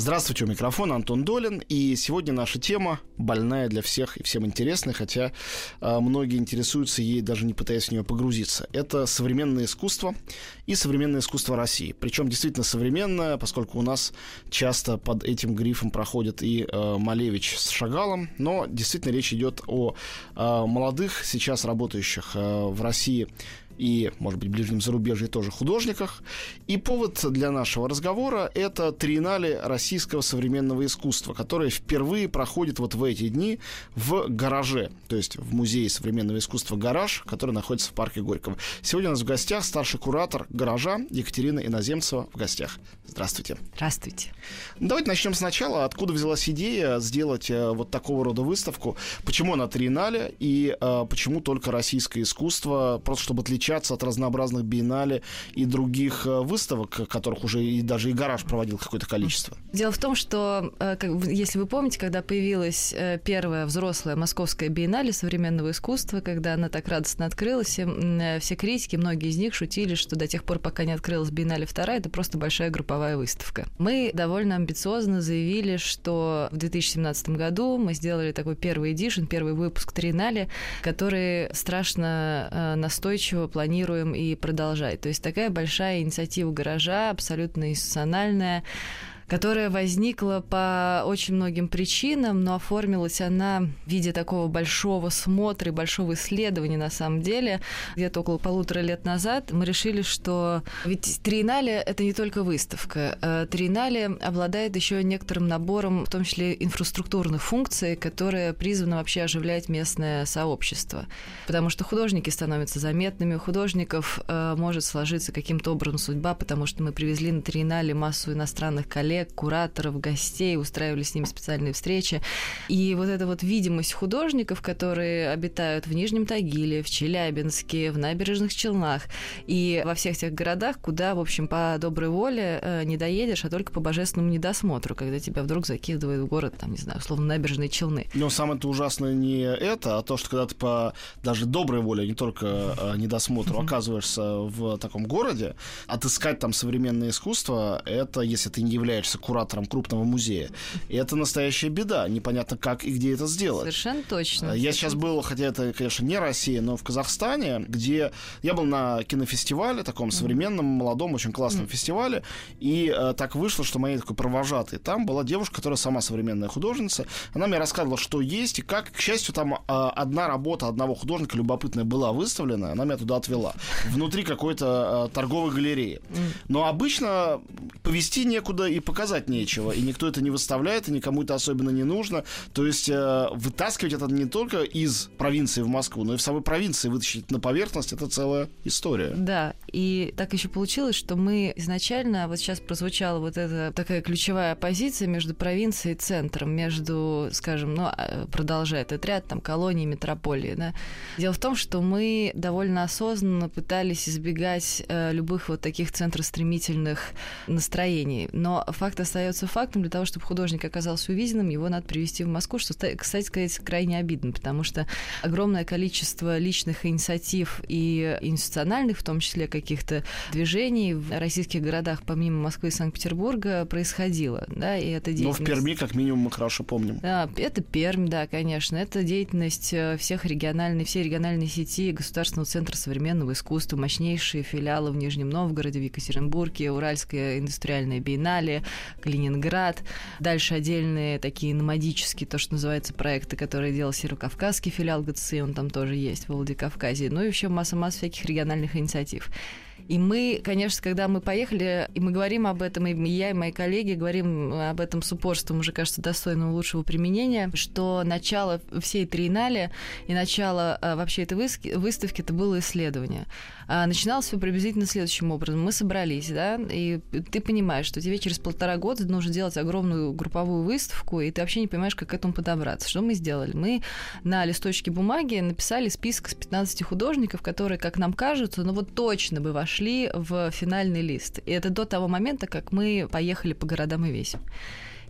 Здравствуйте, у микрофона Антон Долин, и сегодня наша тема больная для всех и всем интересная, хотя э, многие интересуются ей, даже не пытаясь в нее погрузиться. Это современное искусство и современное искусство России. Причем действительно современное, поскольку у нас часто под этим грифом проходит и э, Малевич с Шагалом, но действительно речь идет о э, молодых, сейчас работающих э, в России и, может быть, ближнем зарубежье тоже художниках. И повод для нашего разговора – это триеннале российского современного искусства, которое впервые проходит вот в эти дни в гараже, то есть в Музее современного искусства «Гараж», который находится в парке Горького. Сегодня у нас в гостях старший куратор «Гаража» Екатерина Иноземцева в гостях. Здравствуйте. Здравствуйте. Давайте начнем сначала. Откуда взялась идея сделать э, вот такого рода выставку? Почему она триеннале и э, почему только российское искусство? Просто чтобы отличаться от разнообразных биеннале и других э, выставок, которых уже и даже и гараж проводил какое-то количество. Дело в том, что, э, если вы помните, когда появилась э, первая взрослая московская биеннале современного искусства, когда она так радостно открылась, все, критики, многие из них шутили, что до тех пор, пока не открылась биеннале вторая, это просто большая групповая выставка. Мы довольно амбициозно заявили, что в 2017 году мы сделали такой первый эдишн, первый выпуск Триеннале, который страшно настойчиво планируем и продолжать. То есть такая большая инициатива гаража, абсолютно институциональная, которая возникла по очень многим причинам, но оформилась она в виде такого большого смотра и большого исследования на самом деле. Где-то около полутора лет назад мы решили, что ведь Триеннале – это не только выставка. Э, Триеннале обладает еще некоторым набором, в том числе инфраструктурных функций, которые призваны вообще оживлять местное сообщество. Потому что художники становятся заметными, у художников э, может сложиться каким-то образом судьба, потому что мы привезли на Триеннале массу иностранных коллег, коллег, кураторов, гостей, устраивали с ними специальные встречи. И вот эта вот видимость художников, которые обитают в Нижнем Тагиле, в Челябинске, в Набережных Челнах и во всех тех городах, куда, в общем, по доброй воле э, не доедешь, а только по божественному недосмотру, когда тебя вдруг закидывают в город, там, не знаю, условно, Набережные Челны. Но самое-то ужасное не это, а то, что когда ты по даже доброй воле, не только э, недосмотру, оказываешься в таком городе, отыскать там современное искусство, это, если ты не являешься являешься куратором крупного музея. И это настоящая беда. Непонятно, как и где это сделать. Совершенно точно. Я сейчас был, хотя это, конечно, не Россия, но в Казахстане, где я был на кинофестивале, таком современном, молодом, очень классном фестивале, и э, так вышло, что моей такой провожатой там была девушка, которая сама современная художница. Она мне рассказывала, что есть и как. К счастью, там э, одна работа одного художника любопытная была выставлена, она меня туда отвела. Внутри какой-то э, торговой галереи. Но обычно повести некуда и показать показать нечего, и никто это не выставляет, и никому это особенно не нужно. То есть э, вытаскивать это не только из провинции в Москву, но и в самой провинции вытащить на поверхность, это целая история. Да, и так еще получилось, что мы изначально, вот сейчас прозвучала вот эта такая ключевая позиция между провинцией и центром, между, скажем, ну, а, продолжая этот ряд, там, колонии, метрополии, да. Дело в том, что мы довольно осознанно пытались избегать э, любых вот таких центростремительных настроений, но факт факт остается фактом. Для того, чтобы художник оказался увиденным, его надо привести в Москву, что, кстати сказать, крайне обидно, потому что огромное количество личных инициатив и институциональных, в том числе каких-то движений в российских городах, помимо Москвы и Санкт-Петербурга, происходило. Да, и это деятельность... Но в Перми, как минимум, мы хорошо помним. Да, это Пермь, да, конечно. Это деятельность э, всех региональных, всей региональной сети Государственного центра современного искусства, мощнейшие филиалы в Нижнем Новгороде, в Екатеринбурге, Уральская индустриальная биеннале, Калининград. Дальше отдельные такие номадические, то, что называется, проекты, которые делал Северокавказский филиал ГЦИ, он там тоже есть, в Владикавказе. Ну и еще масса-масса всяких региональных инициатив. И мы, конечно, когда мы поехали, и мы говорим об этом, и я, и мои коллеги говорим об этом с упорством, уже кажется, достойного лучшего применения, что начало всей триеннале и начало а, вообще этой выставки это было исследование. А, начиналось все приблизительно следующим образом. Мы собрались, да, и ты понимаешь, что тебе через полтора года нужно делать огромную групповую выставку, и ты вообще не понимаешь, как к этому подобраться. Что мы сделали? Мы на листочке бумаги написали список с 15 художников, которые, как нам кажется, ну вот точно бы вошли в финальный лист. И это до того момента, как мы поехали по городам и весим.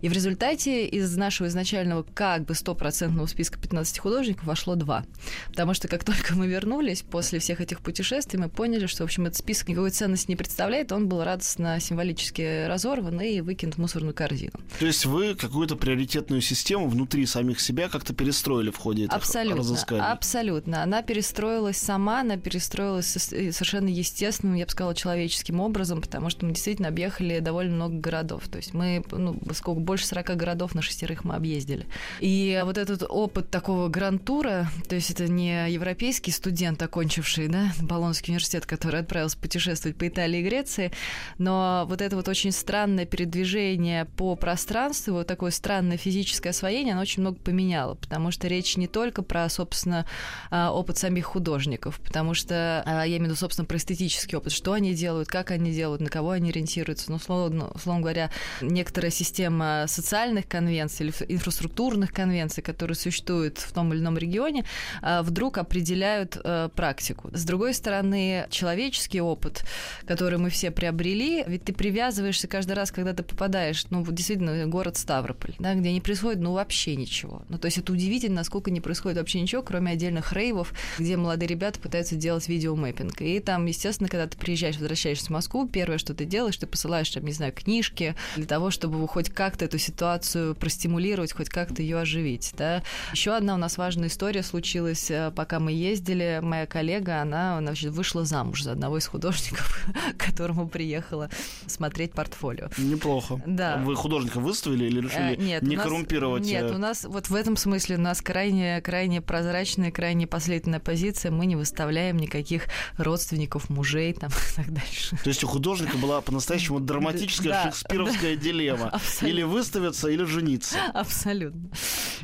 И в результате из нашего изначального как бы стопроцентного списка 15 художников вошло два. Потому что как только мы вернулись после всех этих путешествий, мы поняли, что, в общем, этот список никакой ценности не представляет, он был радостно символически разорван и выкинут в мусорную корзину. То есть вы какую-то приоритетную систему внутри самих себя как-то перестроили в ходе этих абсолютно, разысканий? Абсолютно. Она перестроилась сама, она перестроилась совершенно естественным, я бы сказала, человеческим образом, потому что мы действительно объехали довольно много городов. То есть мы, ну, сколько больше 40 городов на шестерых мы объездили. И вот этот опыт такого грантура, то есть это не европейский студент, окончивший да, Болонский университет, который отправился путешествовать по Италии и Греции, но вот это вот очень странное передвижение по пространству, вот такое странное физическое освоение, оно очень много поменяло, потому что речь не только про, собственно, а, опыт самих художников, потому что а, я имею в виду, собственно, про эстетический опыт, что они делают, как они делают, на кого они ориентируются. Ну, условно, условно говоря, некоторая система социальных конвенций или инфраструктурных конвенций, которые существуют в том или ином регионе, а, вдруг определяют э, практику. С другой стороны, человеческий опыт, который мы все приобрели, ведь ты привязываешься каждый раз, когда ты попадаешь, ну, действительно, город Ставрополь, да, где не происходит, ну, вообще ничего. Ну, то есть это удивительно, насколько не происходит вообще ничего, кроме отдельных рейвов, где молодые ребята пытаются делать видеомэппинг. И там, естественно, когда ты приезжаешь, возвращаешься в Москву, первое, что ты делаешь, ты посылаешь, там, не знаю, книжки для того, чтобы хоть как-то эту ситуацию простимулировать, хоть как-то ее оживить. Да. Еще одна у нас важная история случилась, э, пока мы ездили. Моя коллега, она значит, вышла замуж за одного из художников, к которому приехала смотреть портфолио. Неплохо. Да. Вы художника выставили или решили а, нет, не нас, коррумпировать? Нет, э? у нас вот в этом смысле у нас крайне, крайне прозрачная, крайне последовательная позиция. Мы не выставляем никаких родственников, мужей там и так дальше. То есть у художника была по-настоящему драматическая шекспировская дилемма. Или вы выставиться или жениться. Абсолютно.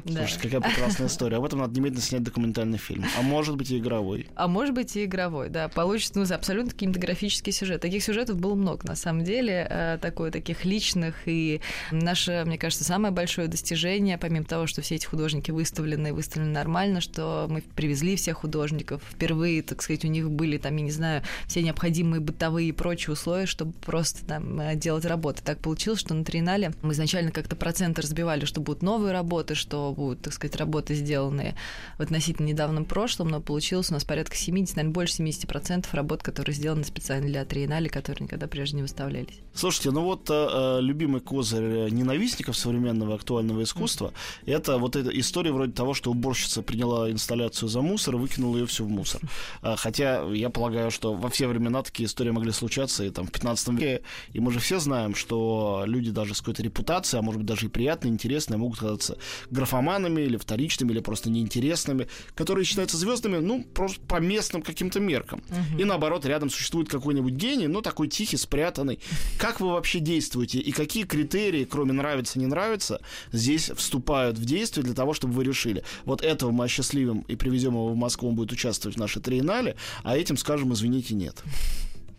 Слушайте, какая прекрасная история. Об этом надо немедленно снять документальный фильм. А может быть и игровой. А может быть и игровой, да. Получится ну, абсолютно кинематографический сюжет. Таких сюжетов было много, на самом деле. Э, такое, таких личных. И наше, мне кажется, самое большое достижение, помимо того, что все эти художники выставлены, выставлены нормально, что мы привезли всех художников. Впервые, так сказать, у них были там, я не знаю, все необходимые бытовые и прочие условия, чтобы просто там э, делать работы. Так получилось, что на Тринале мы изначально как-то проценты разбивали, что будут новые работы, что будут, так сказать, работы, сделанные в относительно недавнем прошлом, но получилось у нас порядка 70, наверное, больше 70% работ, которые сделаны специально для триеннале, которые никогда прежде не выставлялись. Слушайте, ну вот э, любимый козырь ненавистников современного актуального искусства mm. это вот эта история вроде того, что уборщица приняла инсталляцию за мусор и выкинула ее все в мусор. А, хотя я полагаю, что во все времена такие истории могли случаться и там в 15 веке, и мы же все знаем, что люди даже с какой-то репутацией, а может быть даже и приятные, интересные, могут казаться графоманами или вторичными, или просто неинтересными, которые считаются звездами, ну, просто по местным каким-то меркам. Угу. И наоборот, рядом существует какой-нибудь гений, но такой тихий, спрятанный. Как вы вообще действуете и какие критерии, кроме нравится, не нравится, здесь вступают в действие для того, чтобы вы решили, вот этого мы осчастливим и привезем его в Москву, он будет участвовать в нашей триеннале, а этим скажем, извините, нет.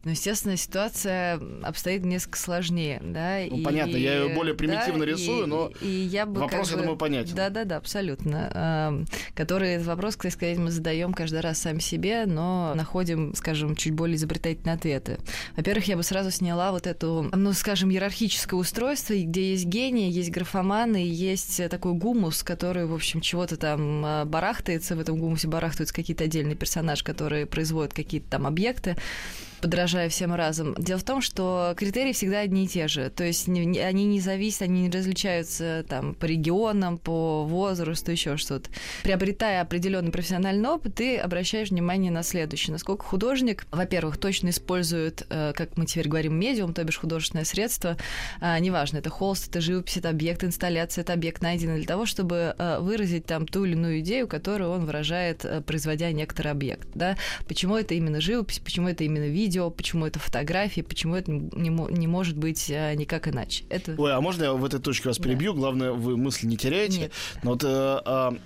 Ну, естественно, ситуация обстоит несколько сложнее, да. Ну, и, понятно, я ее более примитивно да, рисую, и, но и я бы вопрос, как бы, я думаю, понятен. Да-да-да, абсолютно. Который этот вопрос, кстати сказать, мы задаем каждый раз сами себе, но находим, скажем, чуть более изобретательные ответы. Во-первых, я бы сразу сняла вот эту, ну, скажем, иерархическое устройство, где есть гении, есть графоманы, есть такой гумус, который, в общем, чего-то там а, барахтается, в этом гумусе барахтаются какие-то отдельные персонажи, которые производят какие-то там объекты подражая всем разом. Дело в том, что критерии всегда одни и те же. То есть они не зависят, они не различаются там по регионам, по возрасту, еще что-то. Приобретая определенный профессиональный опыт, ты обращаешь внимание на следующее. Насколько художник, во-первых, точно использует, э, как мы теперь говорим, медиум, то бишь художественное средство. А, неважно, это холст, это живопись, это объект, инсталляция, это объект найденный для того, чтобы э, выразить там ту или иную идею, которую он выражает, э, производя некоторый объект. Да? Почему это именно живопись, почему это именно видео, видео, почему это фотографии, почему это не, не может быть э, никак иначе. Это... Ой, а можно я в этой точке вас перебью? Да. Главное, вы мысли не теряете. Нет. Но вот э,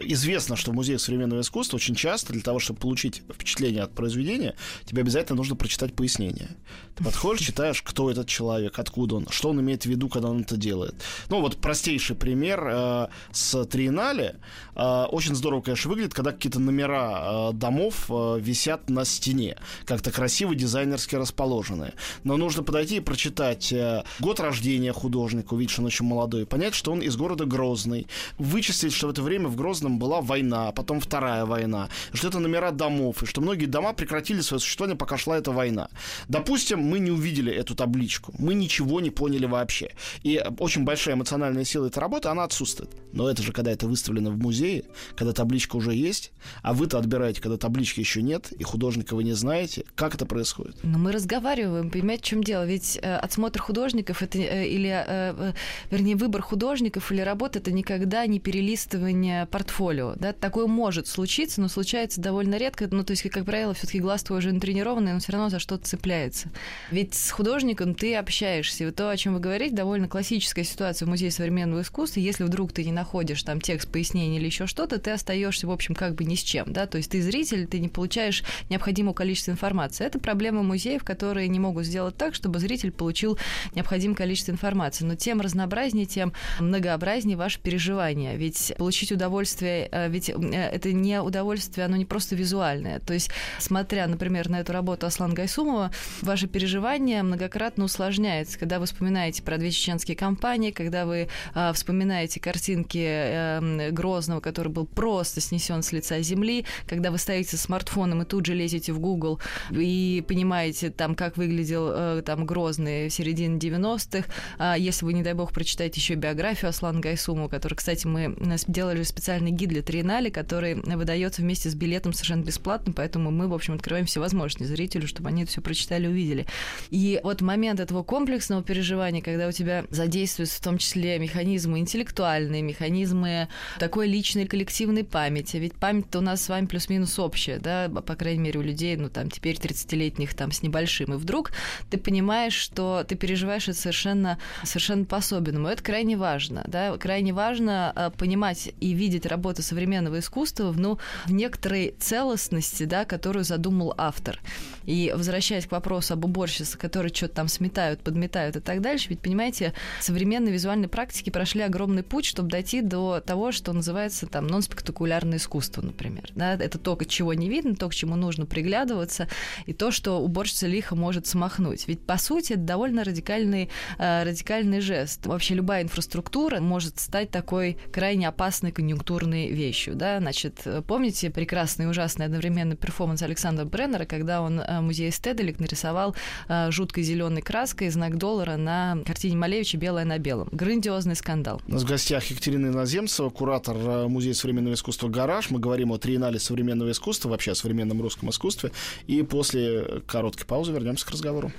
известно, что в музее современного искусства очень часто для того, чтобы получить впечатление от произведения, тебе обязательно нужно прочитать пояснение. Ты подходишь, читаешь, кто этот человек, откуда он, что он имеет в виду, когда он это делает. Ну, вот простейший пример э, с Триеннале. Э, очень здорово, конечно, выглядит, когда какие-то номера э, домов э, висят на стене, как-то красиво дизайнерски расположенные. Но нужно подойти и прочитать э, год рождения художника, увидеть, что он очень молодой, понять, что он из города Грозный, вычислить, что в это время в Грозном была война, потом вторая война, что это номера домов, и что многие дома прекратили свое существование, пока шла эта война. Допустим, мы не увидели эту табличку, мы ничего не поняли вообще. И очень большая эмоциональная сила этой работы, она отсутствует. Но это же когда это выставлено в музее, когда табличка уже есть, а вы-то отбираете, когда таблички еще нет, и художника вы не знаете. Как это происходит? Но мы разговариваем, понимаете, в чем дело? Ведь э, отсмотр художников это э, или, э, э, вернее, выбор художников или работы это никогда не перелистывание портфолио. Да? Такое может случиться, но случается довольно редко. Ну, то есть, как правило, все-таки глаз твой уже натренированный, но все равно за что-то цепляется. Ведь с художником ты общаешься. И вот то, о чем вы говорите, довольно классическая ситуация в Музее современного искусства. Если вдруг ты не находишь там текст пояснения или еще что-то, ты остаешься, в общем, как бы ни с чем. Да? То есть ты зритель, ты не получаешь необходимого количества информации. Это проблема музеев, которые не могут сделать так, чтобы зритель получил необходимое количество информации. Но тем разнообразнее, тем многообразнее ваше переживание. Ведь получить удовольствие, э, ведь э, это не удовольствие, оно не просто визуальное. То есть, смотря, например, на эту работу Аслан Гайсумова, ваше переживание многократно усложняется, когда вы вспоминаете про две чеченские кампании, когда вы э, вспоминаете картинки э, Грозного, который был просто снесен с лица земли, когда вы стоите с смартфоном и тут же лезете в Google и понимаете там, как выглядел э, там Грозный в середине 90-х, э, если вы, не дай бог, прочитаете еще биографию Аслана Гайсумова, который, кстати, мы делали специальный гид для Триеннале, который выдается вместе с билетом совершенно бесплатно, поэтому мы, в общем, открываем все возможности зрителю, чтобы они это все прочитали увидели. И вот момент этого комплексного переживания, когда у тебя задействуются в том числе механизмы интеллектуальные, механизмы такой личной коллективной памяти. Ведь память-то у нас с вами плюс-минус общая, да, по крайней мере, у людей, ну, там, теперь 30-летних там с небольшим. И вдруг ты понимаешь, что ты переживаешь это совершенно, совершенно по-особенному. Это крайне важно, да, крайне важно а, понимать и видеть работу современного искусства ну, в некоторой целостности, да, которую задумал автор. И возвращаясь к вопросу об уборщице, которые что-то там сметают, подметают и так дальше, ведь, понимаете, современные визуальные практики прошли огромный путь, чтобы дойти до того, что называется там нон-спектакулярное искусство, например. Да? Это то, чего не видно, то, к чему нужно приглядываться, и то, что уборщица лихо может смахнуть. Ведь, по сути, это довольно радикальный, э, радикальный жест. Вообще любая инфраструктура может стать такой крайне опасной конъюнктурной вещью. Да? Значит, помните прекрасный и ужасный одновременно перформанс Александра Бреннера, когда он э, музей Стеделик нарисовал э, жуткой зеленой краской знак доллара на картине Малевича «Белое на белом». Грандиозный скандал. У нас в гостях Екатерина Иноземцева, куратор э, Музея современного искусства «Гараж». Мы говорим о триеннале современного искусства, вообще о современном русском искусстве. И после короткой паузы вернемся к разговору.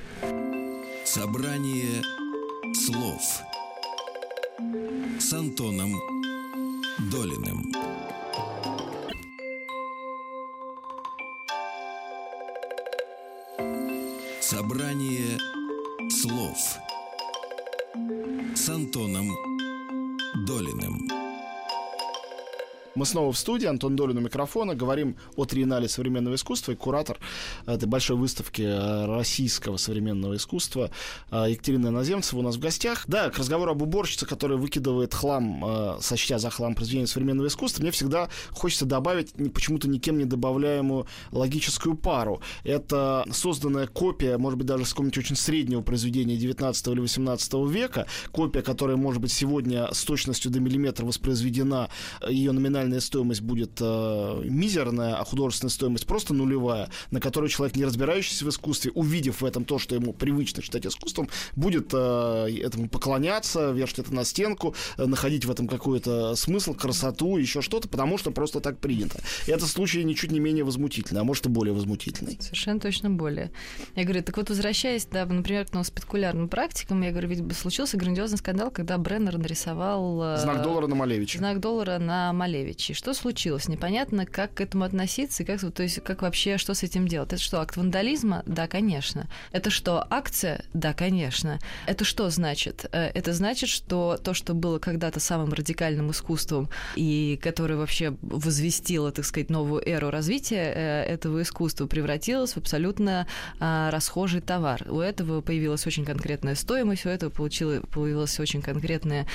Собрание слов с Антоном Долиным. Собрание слов с Антоном Долиным. Мы снова в студии, Антон Долин у микрофона, говорим о триеннале современного искусства. И куратор этой большой выставки э, российского современного искусства э, Екатерина Иноземцева у нас в гостях. Да, к разговору об уборщице, которая выкидывает хлам, э, сочтя за хлам произведения современного искусства, мне всегда хочется добавить почему-то никем не добавляемую логическую пару. Это созданная копия, может быть, даже с какого-нибудь очень среднего произведения 19 или 18 века, копия, которая, может быть, сегодня с точностью до миллиметра воспроизведена, ее номинальная стоимость будет э, мизерная, а художественная стоимость просто нулевая, на которую человек, не разбирающийся в искусстве, увидев в этом то, что ему привычно считать искусством, будет э, этому поклоняться, вешать это на стенку, э, находить в этом какой-то смысл, красоту, еще что-то, потому что просто так принято. И это случай ничуть не менее возмутительный, а может и более возмутительный. Совершенно точно более. Я говорю, так вот возвращаясь, да, например, к спекулярным практикам, я говорю, ведь случился грандиозный скандал, когда Бреннер нарисовал... Э, знак доллара на Малевича. Знак доллара на Малевича Малевичей. Что случилось? Непонятно, как к этому относиться, и как, то есть, как вообще, что с этим делать. Это что, акт вандализма? Да, конечно. Это что, акция? Да, конечно. Это что значит? Э, это значит, что то, что было когда-то самым радикальным искусством, и которое вообще возвестило, так сказать, новую эру развития э, этого искусства, превратилось в абсолютно а, расхожий товар. У этого появилась очень конкретная стоимость, у этого получила, появилась очень конкретная,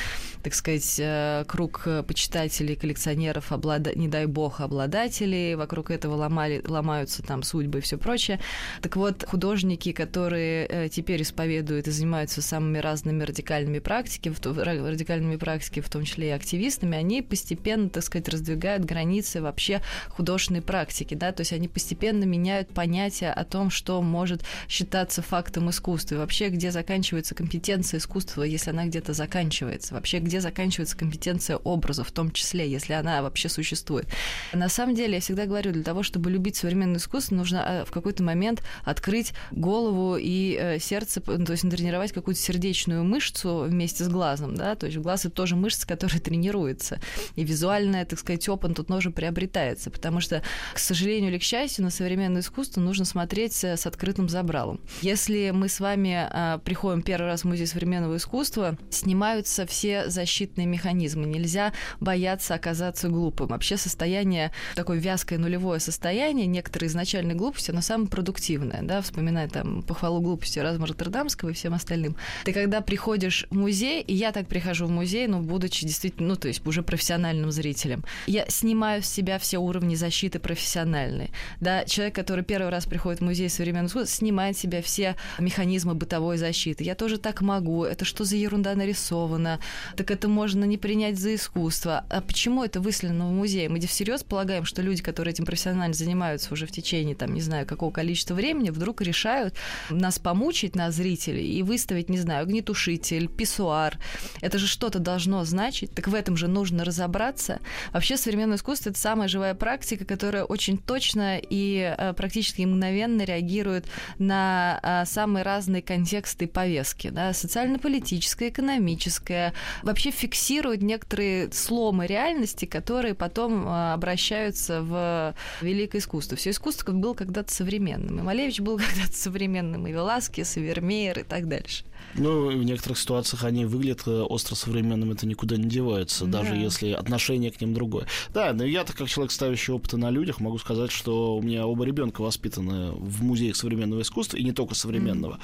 так сказать, э, круг почитателей, коллекционеров, облада... не дай бог, обладателей. Вокруг этого ломали, ломаются там судьбы и все прочее. Так вот, художники, которые э, теперь исповедуют и занимаются самыми разными радикальными практиками, радикальными практиками, в том числе и активистами, они постепенно, так сказать, раздвигают границы вообще художественной практики, да, то есть они постепенно меняют понятие о том, что может считаться фактом искусства, и вообще где заканчивается компетенция искусства, если она где-то заканчивается, вообще где заканчивается компетенция образа, в том числе, если она вообще существует. На самом деле, я всегда говорю, для того, чтобы любить современное искусство, нужно э, в какой-то момент открыть голову и э, сердце, то есть натренировать какую-то сердечную мышцу вместе с глазом, да, то есть глаз это тоже мышца, которая тренируется, и визуальная, так сказать, опыт тут тоже приобретается, потому что, к сожалению или к счастью, на современное искусство нужно смотреть э, с открытым забралом. Если мы с вами приходим первый раз в музей современного искусства, снимаются все защитные механизмы, нельзя бояться оказаться глупым. Вообще состояние, такое вязкое нулевое состояние, некоторые изначальные глупости, оно самое продуктивное, да, вспоминая там похвалу глупости Разма Роттердамского и всем остальным. Ты когда приходишь в музей, и я так прихожу в музей, ну, будучи действительно, ну, то есть уже профессиональным зрителем, я снимаю с себя все уровни защиты профессиональные. Да, человек, который первый раз приходит в музей современного искусства, снимает с себя все механизмы бытовой защиты. Я тоже так могу. Это что за ерунда нарисована? Так это можно не принять за искусство. А почему это выставлено в музее? Мы всерьез полагаем, что люди, которые этим профессионально занимаются уже в течение, там, не знаю, какого количества времени, вдруг решают нас помучить, нас, зрителей, и выставить, не знаю, огнетушитель, писсуар. Это же что-то должно значить. Так в этом же нужно разобраться. Вообще современное искусство — это самая живая практика, которая очень точно и э, практически мгновенно реагирует на э, самые разные контексты и повестки. Да? Социально-политическое, экономическое. Вообще фиксирует некоторые сломы реальности, которые потом э, обращаются в великое искусство. Все искусство было когда-то современным. И Малевич был когда-то современным, и Веласкес, и Вермеер, и так дальше. Ну, в некоторых ситуациях они выглядят э, остро современным, это никуда не девается, да. даже если отношение к ним другое. Да, но я-то как человек, ставящий опыты на людях, могу сказать, что у меня оба ребенка воспитаны в музеях современного искусства, и не только современного.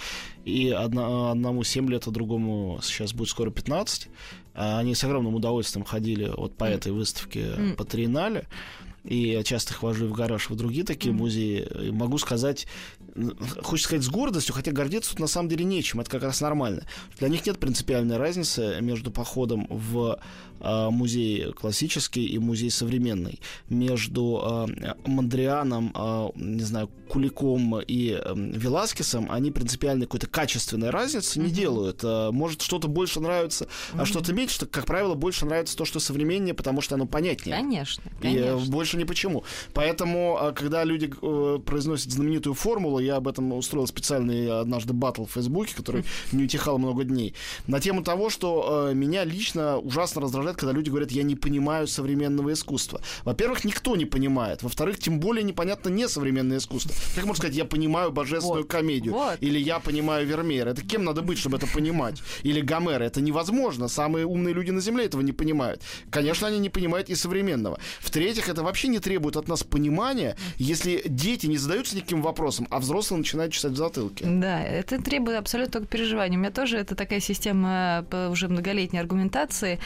Mm. И одна, одному 7 лет, а другому сейчас будет скоро 15. А они с огромным удовольствием ходили вот по этой выставке mm. по Триеннале и я часто хожу в гараж в другие такие mm. музеи. И могу сказать, хочется сказать с гордостью, хотя гордиться тут на самом деле нечем, это как раз нормально. Для них нет принципиальной разницы между походом в музей классический и музей современный, между э, Мандрианом, э, не знаю, Куликом и э, Веласкесом, они принципиально какой-то качественной разницы mm-hmm. не делают. Э, может, что-то больше нравится, mm-hmm. а что-то меньше, что, как правило, больше нравится то, что современнее, потому что оно понятнее. Конечно, конечно. И э, больше ни почему. Поэтому, э, когда люди э, произносят знаменитую формулу, я об этом устроил специальный однажды батл в Фейсбуке, который не утихал много дней, на тему того, что э, меня лично ужасно раздражает, когда люди говорят, я не понимаю современного искусства. Во-первых, никто не понимает. Во-вторых, тем более непонятно не современное искусство. Как можно сказать, я понимаю божественную вот. комедию? Вот. Или я понимаю Вермеера? Это кем надо быть, чтобы это понимать? Или Гомера? Это невозможно. Самые умные люди на Земле этого не понимают. Конечно, они не понимают и современного. В-третьих, это вообще не требует от нас понимания, если дети не задаются никаким вопросом, а взрослые начинают чесать в затылке. Да, это требует абсолютно только переживания. У меня тоже это такая система уже многолетней аргументации,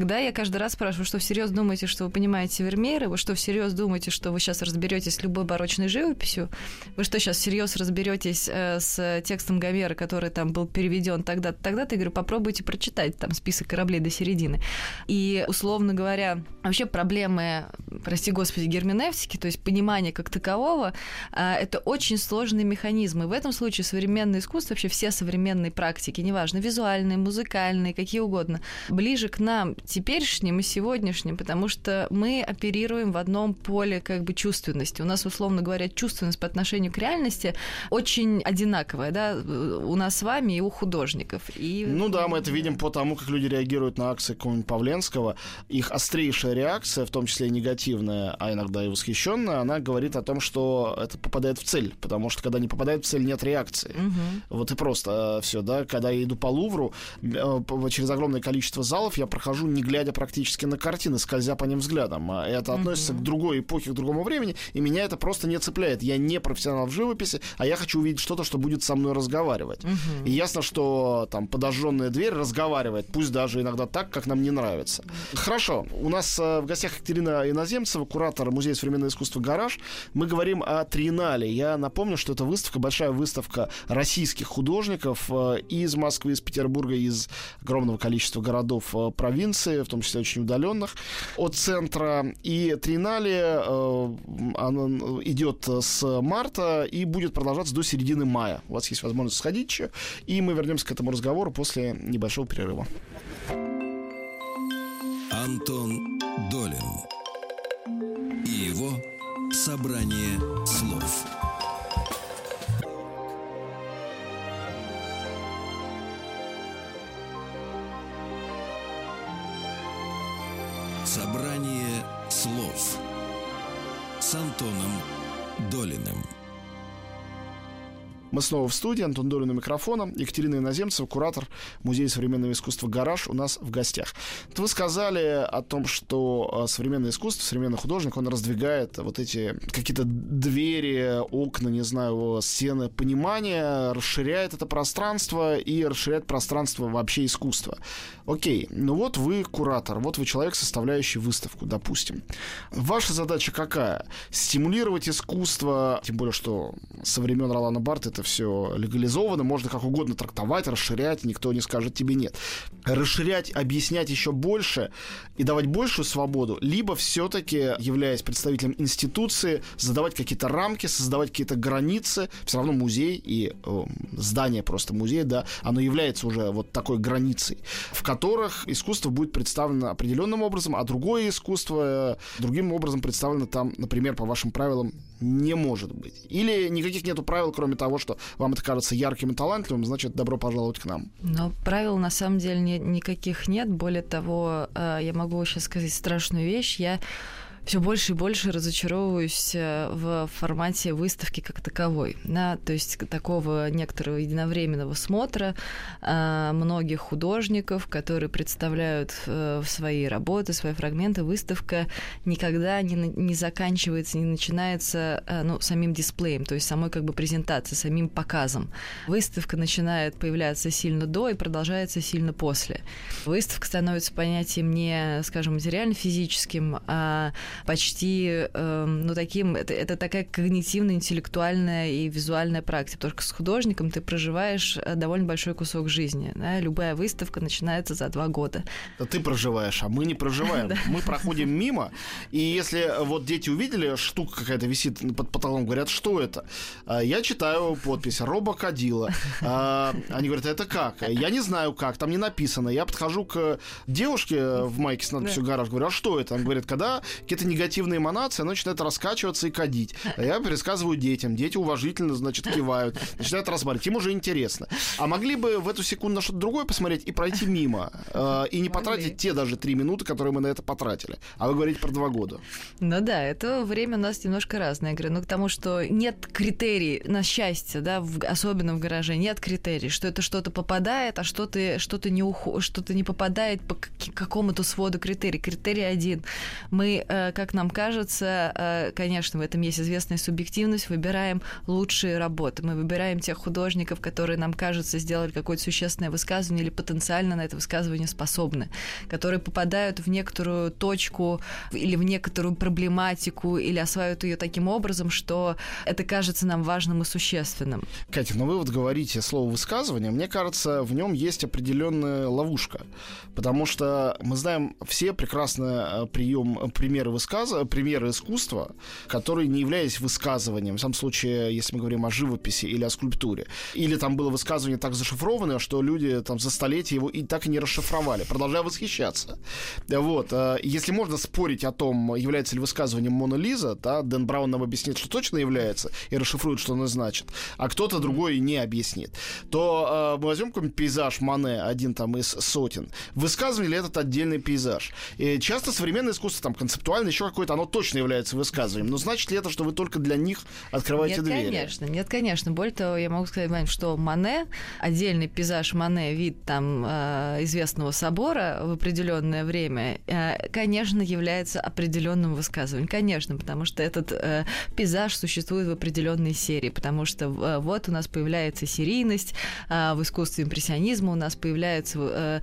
когда я каждый раз спрашиваю, что всерьез думаете, что вы понимаете Вермеера, вы что всерьез думаете, что вы сейчас разберетесь с любой барочной живописью, вы что сейчас всерьез разберетесь э, с текстом Гомера, который там был переведен тогда тогда-то, я говорю, попробуйте прочитать там список кораблей до середины. И, условно говоря, вообще проблемы, прости господи, герменевтики, то есть понимание как такового, а, это очень сложный механизм. И в этом случае современное искусство, вообще все современные практики, неважно, визуальные, музыкальные, какие угодно, ближе к нам теперешним и сегодняшним, потому что мы оперируем в одном поле как бы чувственности. У нас, условно говоря, чувственность по отношению к реальности очень одинаковая, да, у нас с вами и у художников. И... Ну да, мы это видим по тому, как люди реагируют на акции какого-нибудь Павленского. Их острейшая реакция, в том числе и негативная, а иногда и восхищенная, она говорит о том, что это попадает в цель, потому что когда не попадает в цель, нет реакции. Угу. Вот и просто э, все, да. Когда я иду по Лувру, э, через огромное количество залов я прохожу, не глядя практически на картины, скользя по ним взглядом. А это относится угу. к другой эпохе, к другому времени, и меня это просто не цепляет. Я не профессионал в живописи, а я хочу увидеть что-то, что будет со мной разговаривать. Угу. И ясно, что там подожженная дверь разговаривает, пусть даже иногда так, как нам не нравится. Хорошо, у нас э, в гостях Екатерина Иноземцева, куратор Музея современного искусства «Гараж». Мы говорим о Триеннале. Я напомню, что это выставка, большая выставка российских художников э, из Москвы, из Петербурга, из огромного количества городов э, провинции, в том числе очень удаленных, от центра. И Триеннале идет с марта и будет продолжаться до середины мая. У вас есть возможность сходить еще. И мы вернемся к этому разговору после небольшого перерыва. Антон Долин его собрание слов. Собрание слов с Антоном Долиным. Мы снова в студии. Антон Долин у микрофона. Екатерина Иноземцева, куратор Музея современного искусства «Гараж» у нас в гостях. Вы сказали о том, что э, современное искусство, современный художник, он раздвигает вот эти какие-то двери, окна, не знаю, стены понимания, расширяет это пространство и расширяет пространство вообще искусства. Окей, ну вот вы куратор, вот вы человек, составляющий выставку, допустим. Ваша задача какая? Стимулировать искусство, тем более, что со времен Ролана Барта это все легализовано, можно как угодно трактовать, расширять, никто не скажет тебе нет. Расширять, объяснять еще больше и давать большую свободу, либо все-таки, являясь представителем институции, задавать какие-то рамки, создавать какие-то границы. Все равно музей и э, здание просто музей, да, оно является уже вот такой границей, в которых искусство будет представлено определенным образом, а другое искусство э, другим образом представлено там, например, по вашим правилам, не может быть. Или никаких нету правил, кроме того, что вам это кажется ярким и талантливым, значит, добро пожаловать к нам. Но правил на самом деле не, никаких нет. Более того, э, я могу сейчас сказать страшную вещь. Я все больше и больше разочаровываюсь э, в формате выставки как таковой. Да? То есть такого некоторого единовременного смотра э, многих художников, которые представляют э, свои работы, свои фрагменты. Выставка никогда не, не заканчивается, не начинается э, ну, самим дисплеем, то есть самой как бы презентацией, самим показом. Выставка начинает появляться сильно до и продолжается сильно после. Выставка становится понятием не, скажем, материально-физическим, а почти, э, ну, таким, это, это такая когнитивно-интеллектуальная и визуальная практика, потому что с художником ты проживаешь э, довольно большой кусок жизни, да? любая выставка начинается за два года. Да ты проживаешь, а мы не проживаем. Мы проходим мимо, и если вот дети увидели, штука какая-то висит под потолком, говорят, что это? А, я читаю подпись «Роба Кадила». А, они говорят, это как? Я не знаю как, там не написано. Я подхожу к девушке в майке с надписью «Гараж», говорю, а что это? Он говорит, когда какие-то негативные эманации, она начинает раскачиваться и кадить. А я пересказываю детям. Дети уважительно, значит, кивают. Начинают рассматривать. Им уже интересно. А могли бы в эту секунду на что-то другое посмотреть и пройти мимо. Э, и не могли. потратить те даже три минуты, которые мы на это потратили. А вы говорите про два года. Ну да, это время у нас немножко разное. Я говорю, ну к тому, что нет критерий на счастье, да, в, особенно в гараже, нет критерий, что это что-то попадает, а что-то что не, ухо, что не попадает по какому-то своду критерий. Критерий один. Мы, э, как нам кажется, э, конечно, в этом есть известная субъективность, выбираем лучшие работы. Мы выбираем тех художников, которые нам кажется сделали какое-то существенное высказывание или потенциально на это высказывание способны, которые попадают в некоторую точку или в некоторую проблематику или осваивают ее таким образом, что это кажется нам важным и существенным. Катя, ну вы вот говорите слово высказывание, мне кажется, в нем есть определенная ловушка, потому что мы знаем все прекрасно э, прием, примеры высказа... примеры искусства, которые не являлись высказыванием. В самом случае, если мы говорим о живописи или о скульптуре. Или там было высказывание так зашифрованное, что люди там за столетие его и так и не расшифровали. Продолжая восхищаться. Вот. Э, если можно спорить о том, является ли высказыванием Мона Лиза, да, Дэн Браун нам объяснит, что точно является, и расшифрует, что оно значит, а кто-то другой не объяснит, то э, мы возьмем какой-нибудь пейзаж Мане, один там из сотен. Высказывание ли этот отдельный пейзаж? И часто современное искусство, там, концептуально еще какое-то, оно точно является высказыванием. Но значит ли это, что вы только для них открываете нет, двери? конечно, нет, конечно. Более того, я могу сказать, Вань, что Мане, отдельный пейзаж Мане, вид там э, известного собора в определенное время, э, конечно, является определенным высказыванием. Конечно, потому что этот э, пейзаж существует в определенной серии, потому что вот у нас появляется серийность в искусстве импрессионизма, у нас появляется,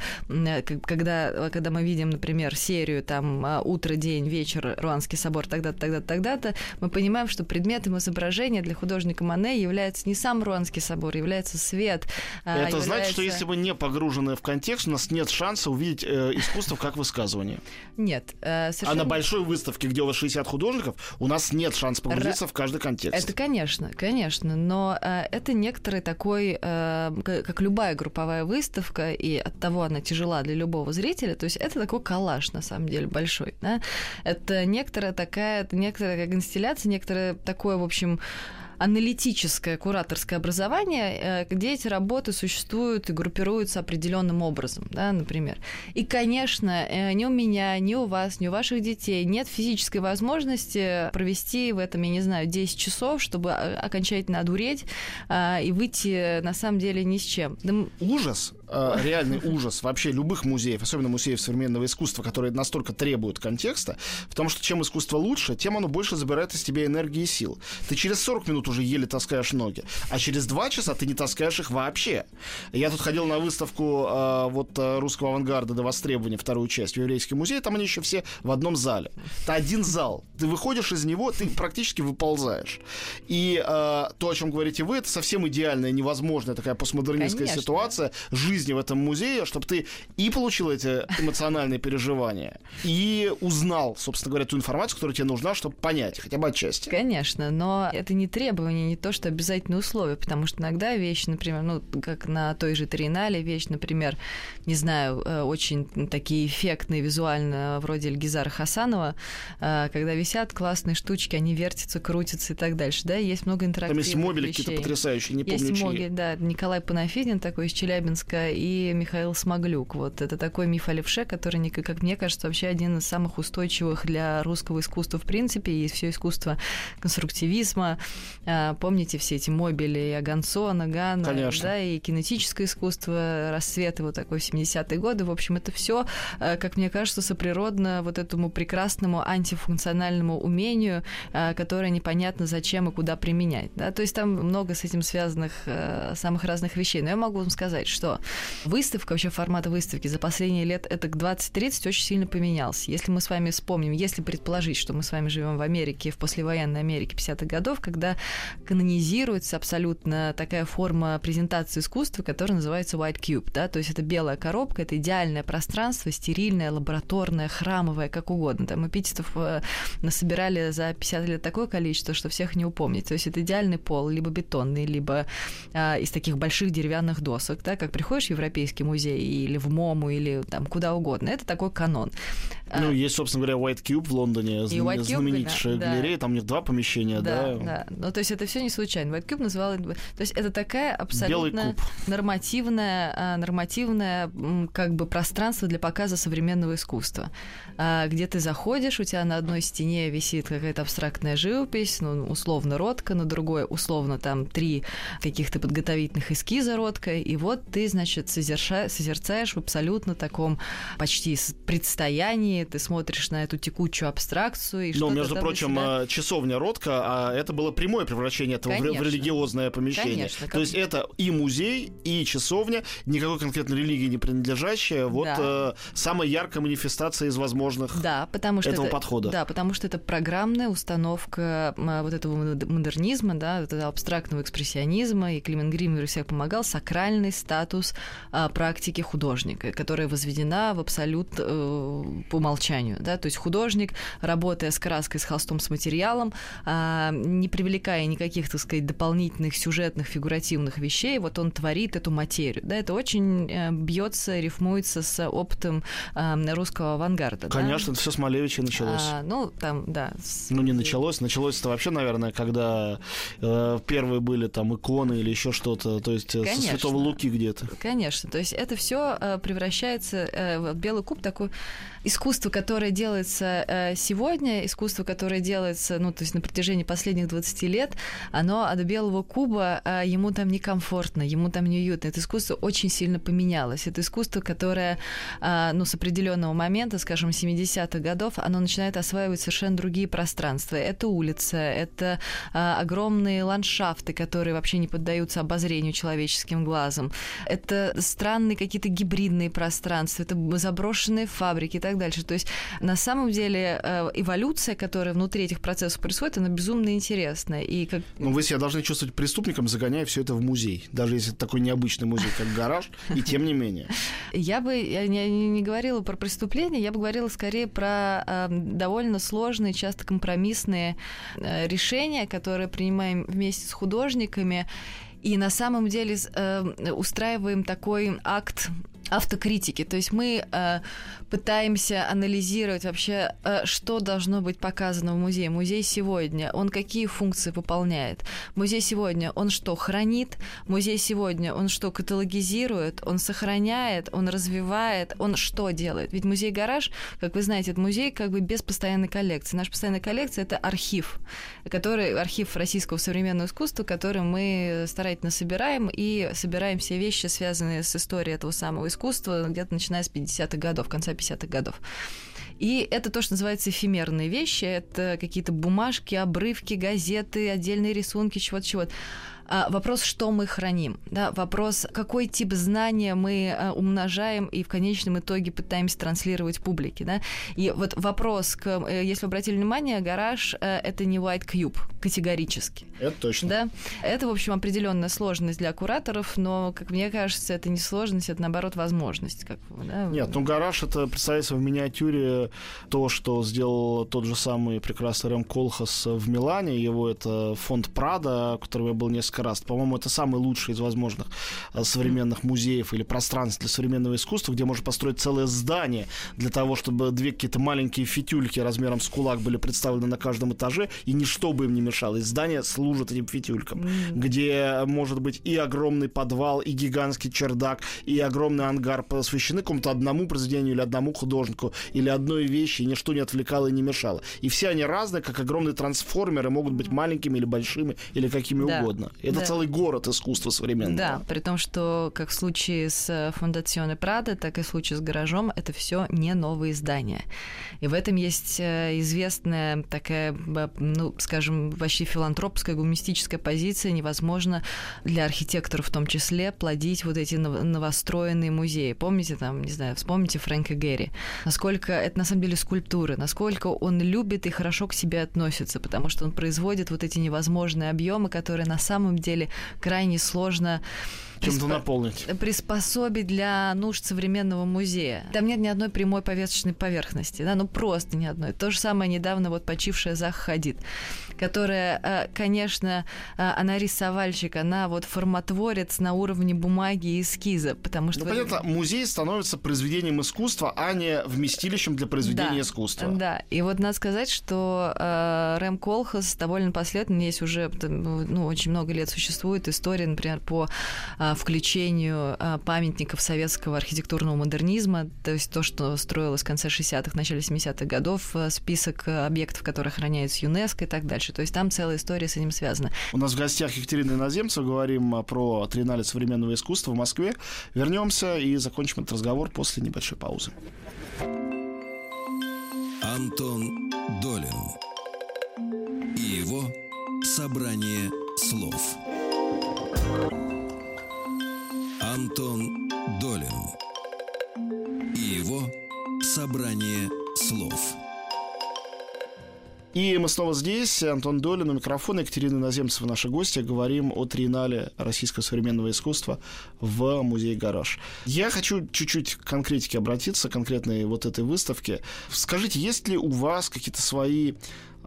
когда, когда мы видим, например, серию там утро, день, вечер, Руанский собор, тогда-то, тогда-то, тогда-то, мы понимаем, что предметом изображения для художника Мане является не сам Руанский собор, является свет. А Это является... значит, что если мы не погружены в контекст, у нас нет шанса увидеть э, искусство как высказывание. Нет. Э, совершенно... А на большой выставке, где у вас 60 художников, у нас нет шанса погрузиться Р... в каждый контекст. Это, конечно, конечно, но э, это некоторый такой, э, как любая групповая выставка, и от того она тяжела для любого зрителя, то есть это такой коллаж, на самом деле, большой. Да? Это некоторая такая, некоторая как инстилляция, некоторое такое, в общем, аналитическое кураторское образование, э, где эти работы существуют и группируются определенным образом, да, например. И, конечно, э, ни у меня, ни у вас, ни у ваших детей нет физической возможности провести в этом, я не знаю, 10 часов, чтобы э, окончательно одуреть и выйти, на самом деле, ни с чем. Ужас э, реальный ужас вообще любых музеев, особенно музеев современного искусства, которые настолько требуют контекста, потому что чем искусство лучше, тем оно больше забирает из тебя энергии и сил. Ты через 40 минут уже еле таскаешь ноги, а через 2 часа ты не таскаешь их вообще. Я тут ходил на выставку э, вот э, русского авангарда до востребования, вторую часть, в еврейский музей, там они еще все в одном зале. Это один зал. Ты выходишь из него, ты практически выползаешь. И э, то, о чем говорите вы, это совсем идеальная, невозможная такая постмодернистская Конечно. ситуация. Жизнь жизни в этом музее, чтобы ты и получил эти эмоциональные переживания, и узнал, собственно говоря, ту информацию, которая тебе нужна, чтобы понять, хотя бы отчасти. Конечно, но это не требование, не то, что обязательное условие, потому что иногда вещи, например, ну, как на той же Триеннале, вещь, например, не знаю, э, очень такие эффектные визуально, вроде Эльгизара Хасанова, э, когда висят классные штучки, они вертятся, крутятся и так дальше, да, есть много интерактивных Там есть мобили какие-то потрясающие, не помню Есть мобили, да, Николай Панафидин такой из Челябинска, и Михаил Смоглюк. Вот это такой миф о левше, который, как мне кажется, вообще один из самых устойчивых для русского искусства в принципе, и все искусство конструктивизма. А, помните все эти мобили Аганцо, Нагана, Конечно. да, и кинетическое искусство, расцвет его такой в 70-е годы. В общем, это все, а, как мне кажется, соприродно вот этому прекрасному антифункциональному умению, а, которое непонятно зачем и куда применять. Да? То есть там много с этим связанных самых разных вещей. Но я могу вам сказать, что Выставка, вообще формат выставки за последние лет это к 20-30 очень сильно поменялся. Если мы с вами вспомним, если предположить, что мы с вами живем в Америке, в послевоенной Америке 50-х годов, когда канонизируется абсолютно такая форма презентации искусства, которая называется White Cube, да, то есть это белая коробка, это идеальное пространство, стерильное, лабораторное, храмовое, как угодно. Там эпитетов э, насобирали за 50 лет такое количество, что всех не упомнить. То есть это идеальный пол, либо бетонный, либо э, из таких больших деревянных досок, да, как приходишь в Европейский музей или в МОМУ или там куда угодно. Это такой канон. Ну, а, есть, собственно говоря, White Cube в Лондоне, и White знаменитейшая Cube, да, галерея, там у них два помещения, да. Да, да. Ну, то есть это все не случайно. White Cube называл... То есть это такая абсолютно нормативная, а, нормативное как бы пространство для показа современного искусства, а, где ты заходишь, у тебя на одной стене висит какая-то абстрактная живопись, ну, условно Ротко, на другой условно там три каких-то подготовительных эскиза Ротко, и вот ты, значит, созерцаешь в абсолютно таком почти предстоянии ты смотришь на эту текучую абстракцию. И Но, между прочим, себя... Э, часовня Ротко, а это было прямое превращение этого Конечно. в религиозное помещение. Конечно, То есть это и музей, и часовня, никакой конкретной религии не принадлежащая. Вот да. э, самая яркая манифестация из возможных да, потому что этого это, подхода. Да, потому что это программная установка вот этого модернизма, да, вот этого абстрактного экспрессионизма, и Климент Гриммер всех помогал, сакральный статус а, практики художника, которая возведена в абсолют э, по умолчанию. Да? То есть художник, работая с краской, с холстом, с материалом, а, не привлекая никаких, так сказать, дополнительных сюжетных, фигуративных вещей, вот он творит эту материю. Да? Это очень э, бьется, рифмуется с опытом э, русского авангарда. Конечно, да? это все с Малевича началось. А, ну, там, да. С... Ну, не началось. Началось это вообще, наверное, когда э, первые были там иконы или еще что-то, то есть Конечно. со Святого Луки где-то. Конечно. То есть это все э, превращается э, в белый куб такой искусство, которое делается э, сегодня, искусство, которое делается, ну, то есть на протяжении последних 20 лет, оно от белого куба, э, ему там некомфортно, ему там неуютно. Это искусство очень сильно поменялось. Это искусство, которое, э, ну, с определенного момента, скажем, 70-х годов, оно начинает осваивать совершенно другие пространства. Это улица, это огромные ландшафты, которые вообще не поддаются обозрению человеческим глазом. Это странные какие-то гибридные пространства, это заброшенные фабрики и так так дальше. То есть на самом деле э, эволюция, которая внутри этих процессов происходит, она безумно интересная. И как... Ну, вы себя должны чувствовать преступником, загоняя все это в музей. Даже если это такой необычный музей, как гараж, и тем не менее. Я бы я не, не говорила про преступление, я бы говорила скорее про э, довольно сложные, часто компромиссные э, решения, которые принимаем вместе с художниками. И на самом деле э, устраиваем такой акт автокритики. То есть мы э, пытаемся анализировать вообще, э, что должно быть показано в музее. Музей сегодня, он какие функции выполняет? Музей сегодня, он что, хранит? Музей сегодня, он что, каталогизирует? Он сохраняет? Он развивает? Он что делает? Ведь музей-гараж, как вы знаете, это музей как бы без постоянной коллекции. Наша постоянная коллекция – это архив, который, архив российского современного искусства, который мы старательно собираем и собираем все вещи, связанные с историей этого самого искусства, где-то начиная с 50-х годов, конца 50-х годов. И это то, что называется эфемерные вещи. Это какие-то бумажки, обрывки, газеты, отдельные рисунки, чего-то, чего-то. А, вопрос, что мы храним, да, вопрос, какой тип знания мы а, умножаем и в конечном итоге пытаемся транслировать публике, да. И вот вопрос, к, э, если вы обратили внимание, гараж э, это не white cube категорически. Это точно. Да, это в общем определенная сложность для кураторов, но как мне кажется, это не сложность, это наоборот возможность. Как, да? Нет, ну гараж это представляется в миниатюре то, что сделал тот же самый прекрасный Рэм Колхас в Милане. Его это фонд Прада, которого я был несколько раз. По-моему, это самый лучший из возможных э, современных музеев или пространств для современного искусства, где можно построить целое здание для того, чтобы две какие-то маленькие фитюльки размером с кулак были представлены на каждом этаже, и ничто бы им не мешало. И здание служит этим фитюлькам, mm. где может быть и огромный подвал, и гигантский чердак, и огромный ангар посвящены какому-то одному произведению или одному художнику, или одной вещи, и ничто не отвлекало и не мешало. И все они разные, как огромные трансформеры, могут быть маленькими или большими, или какими да. угодно. Это да. целый город искусства современного. Да, при том, что как в случае с Фондационе Прада, так и в случае с гаражом, это все не новые здания. И в этом есть э, известная такая, ну, скажем, вообще филантропская, гуманистическая позиция. Невозможно для архитекторов в том числе плодить вот эти новостроенные музеи. Помните там, не знаю, вспомните Фрэнка Гэри. Насколько это на самом деле скульптуры, насколько он любит и хорошо к себе относится, потому что он производит вот эти невозможные объемы, которые на самом деле крайне сложно чем-то наполнить. Приспособить для нужд современного музея. Там нет ни одной прямой поверхностной поверхности, да, ну просто ни одной. То же самое недавно вот почившая Зах Хадид, которая, э, конечно, э, она рисовальщик, она вот форматворец на уровне бумаги и эскиза, потому что... Ну, понятно, музей становится произведением искусства, а не вместилищем для произведения да, искусства. Да, и вот надо сказать, что э, Рэм Колхас довольно последовательно, есть уже ну, очень много лет существует история, например, по э, включению а, памятников советского архитектурного модернизма, то есть то, что строилось в конце 60-х, начале 70-х годов, э, список э, объектов, которые охраняются ЮНЕСКО и так дальше. То есть там целая история с этим связана. У нас в гостях Екатерина Иноземцева, говорим про триеннале современного искусства в Москве. Вернемся и закончим этот разговор после небольшой паузы. Антон Долин и его собрание слов. Антон Долин и его собрание слов. И мы снова здесь. Антон Долин у микрофона, Екатерина Наземцева, наши гости. Говорим о триеннале российского современного искусства в музее «Гараж». Я хочу чуть-чуть к конкретике обратиться, конкретной вот этой выставке. Скажите, есть ли у вас какие-то свои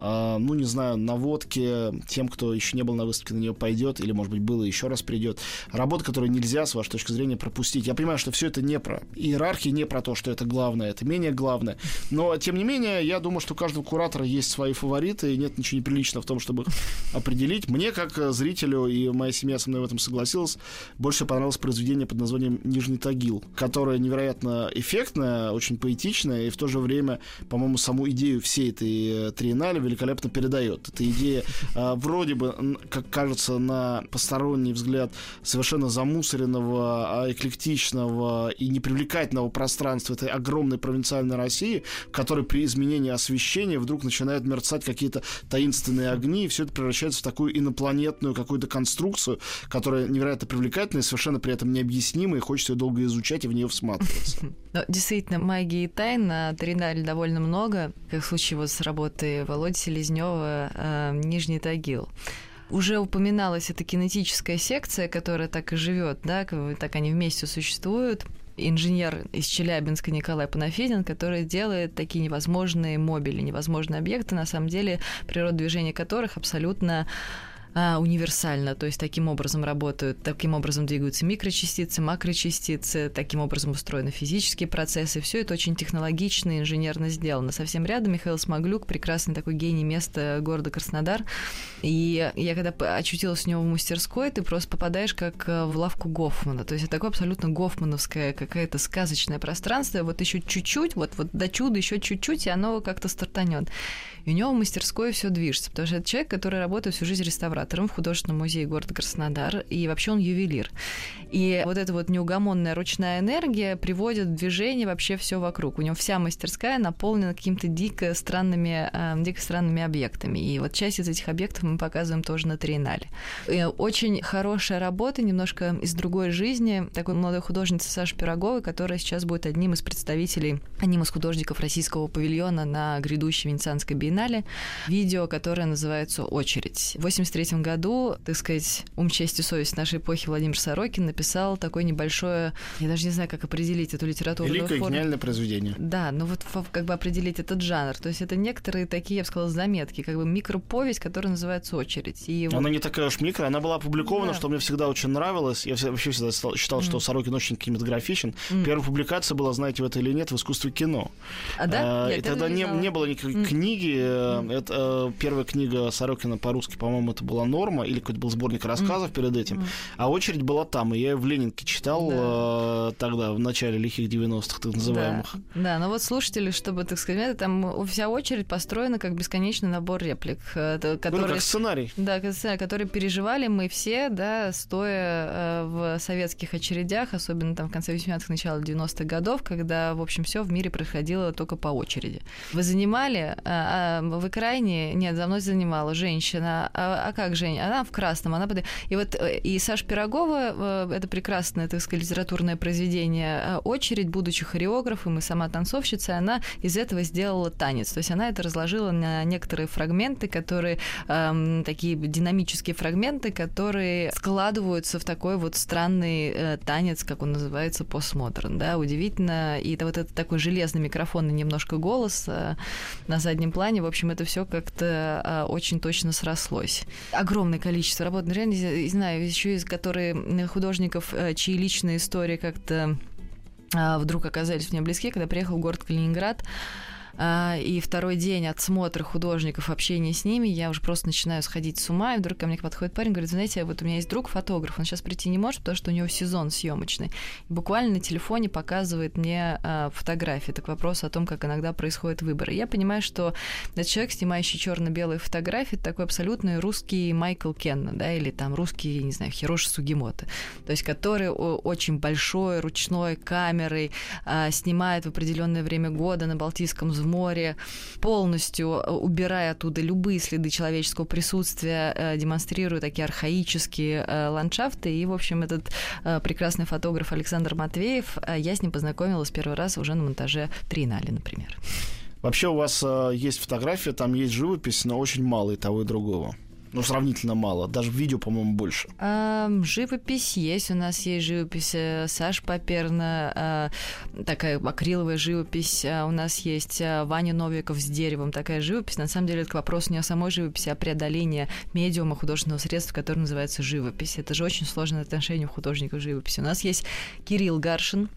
ну, не знаю, наводки тем, кто еще не был на выставке, на нее пойдет, или, может быть, было еще раз придет. Работа, которую нельзя, с вашей точки зрения, пропустить. Я понимаю, что все это не про иерархии, не про то, что это главное, это менее главное. Но, тем не менее, я думаю, что у каждого куратора есть свои фавориты, и нет ничего неприличного в том, чтобы их определить. Мне, как зрителю, и моя семья со мной в этом согласилась, больше понравилось произведение под названием «Нижний Тагил», которое невероятно эффектное, очень поэтичное, и в то же время, по-моему, саму идею всей этой э, триеннале великолепно передает. Эта идея э, вроде бы, как кажется, на посторонний взгляд совершенно замусоренного, а, эклектичного и непривлекательного пространства этой огромной провинциальной России, в которой при изменении освещения вдруг начинают мерцать какие-то таинственные огни, и все это превращается в такую инопланетную какую-то конструкцию, которая невероятно привлекательная, совершенно при этом необъяснимая, и хочется ее долго изучать и в нее всматриваться. Но, действительно, магии и тайн на Тринале довольно много, как в случае вот с работой Володи Селезнева э, «Нижний Тагил». Уже упоминалась эта кинетическая секция, которая так и живет, да, так они вместе существуют инженер из Челябинска Николай Панафидин, который делает такие невозможные мобили, невозможные объекты, на самом деле природа движения которых абсолютно а, универсально, то есть таким образом работают, таким образом двигаются микрочастицы, макрочастицы, таким образом устроены физические процессы. Все это очень технологично и инженерно сделано. Совсем рядом Михаил Смоглюк, прекрасный такой гений места города Краснодар. И я когда очутилась у него в мастерской, ты просто попадаешь как э, в лавку Гофмана. То есть это такое абсолютно гофмановское какое-то сказочное пространство. Вот еще чуть-чуть, вот, вот до чуда еще чуть-чуть, и оно как-то стартанет. И у него в мастерской все движется, потому что это человек, который работает всю жизнь реставратором в художественном музее города Краснодар, и вообще он ювелир. И вот эта вот неугомонная ручная энергия приводит в движение вообще все вокруг. У него вся мастерская наполнена какими-то дико странными, э, дико странными объектами. И вот часть из этих объектов мы показываем тоже на триеннале. И очень хорошая работа, немножко из другой жизни, такой молодой художницы Саши Пироговой, которая сейчас будет одним из представителей, одним из художников российского павильона на грядущей Венецианской биеннале. Видео, которое называется «Очередь». В 83 году, так сказать, ум, честь и совесть нашей эпохи Владимир Сорокин написал такое небольшое, я даже не знаю, как определить эту литературную Великое форму. гениальное произведение. Да, ну вот как бы определить этот жанр. То есть это некоторые такие, я бы сказала, заметки, как бы микроповесть, которая называется «Очередь». И она вот... не такая уж микро, она была опубликована, да. что мне всегда очень нравилось. Я вообще всегда считал, mm. что Сорокин очень кинематографичен. Mm. Первая публикация была, знаете, в это или нет, в искусстве кино. А, да? А, и тогда не, не было никакой mm. книги. Mm. Это э, первая книга Сорокина по-русски, по-моему, это была «Норма», или какой-то был сборник рассказов mm. перед этим. Mm. А очередь была там, и я ее в Ленинке читал да. э, тогда, в начале лихих 90-х, так называемых. Да. да, но вот слушатели, чтобы, так сказать, там вся очередь построена как бесконечный набор реплик. Который, ну, как сценарий. Да, который переживали мы все, да, стоя в советских очередях, особенно там в конце 80-х, начало 90-х годов, когда, в общем, все в мире происходило только по очереди. Вы занимали, а, вы крайне, нет, за мной занимала женщина, а, а как Женя? Она в красном, она под... И вот э, и Саша Пирогова, э, это прекрасная так сказать, литературное произведение э, «Очередь», будучи хореографом и сама танцовщица, она из этого сделала танец. То есть она это разложила на некоторые фрагменты, которые эм, такие динамические фрагменты, которые складываются в такой вот странный э, танец, как он называется, постмодерн. Да? Удивительно. И это вот этот такой железный микрофон и немножко голос э, на заднем плане. В общем, это все как-то э, очень точно срослось. Огромное количество работ. Реально, не знаю, еще из которые художников, э, чьи личные истории как-то а, вдруг оказались мне близки, когда приехал в город Калининград. А, и второй день отсмотра художников, общения с ними, я уже просто начинаю сходить с ума, и вдруг ко мне подходит парень, говорит, знаете, вот у меня есть друг фотограф, он сейчас прийти не может, потому что у него сезон съемочный. Буквально на телефоне показывает мне а, фотографии. Так вопрос о том, как иногда происходит выбор. И я понимаю, что этот человек, снимающий черно-белые фотографии, такой абсолютный русский Майкл Кенна, да, или там русский, не знаю, Хироши Сугимота, то есть который очень большой, ручной камерой а, снимает в определенное время года на Балтийском море, полностью э, убирая оттуда любые следы человеческого присутствия, э, демонстрируя такие архаические э, ландшафты. И, в общем, этот прекрасный фотограф Александр Матвеев, я с ним познакомилась первый раз уже на монтаже Триеннале, например. Вообще у вас э, есть фотография, там есть живопись, но очень мало и того и другого. Ну, сравнительно мало. Даже в видео, по-моему, больше. А, живопись есть. У нас есть живопись э, Саш Паперна, а, такая акриловая живопись. А, у нас есть Ваня Новиков с деревом. Такая живопись. На самом деле, это вопрос не о самой живописи, а преодолении медиума художественного средства, который называется живопись. Это же очень сложное отношение у художников живописи. У нас есть Кирилл Гаршин,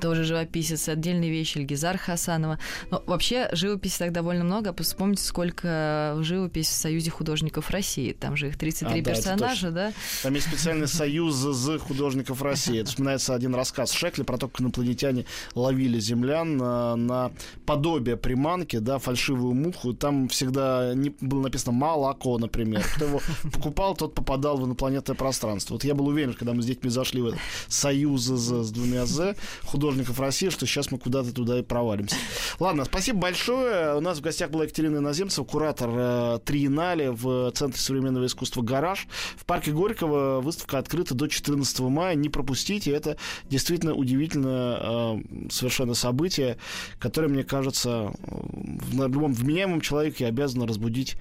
тоже живописец, отдельные вещи Ильгизар Хасанова. Но вообще живописи так довольно много. Вспомните, сколько живопись в Союзе художников России. Там же их 33 а, да, персонажа, да? Там есть специальный союз з художников России. Это вспоминается один рассказ Шекли про то, как инопланетяне ловили землян на, на подобие приманки, да, фальшивую муху. Там всегда не, было написано «молоко», например. Кто его покупал, тот попадал в инопланетное пространство. Вот я был уверен, когда мы с детьми зашли в этот союз з с двумя «з», художников художников России, что сейчас мы куда-то туда и провалимся. Ладно, спасибо большое. У нас в гостях была Екатерина Иноземцева, куратор э, Триеннале в Центре современного искусства «Гараж». В парке Горького выставка открыта до 14 мая. Не пропустите. Это действительно удивительное э, совершенно событие, которое, мне кажется, в любом вменяемом человеке обязано разбудить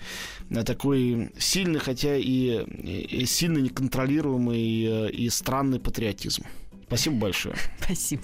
э, такой сильный, хотя и, и сильно неконтролируемый э, и странный патриотизм. Спасибо большое. Спасибо.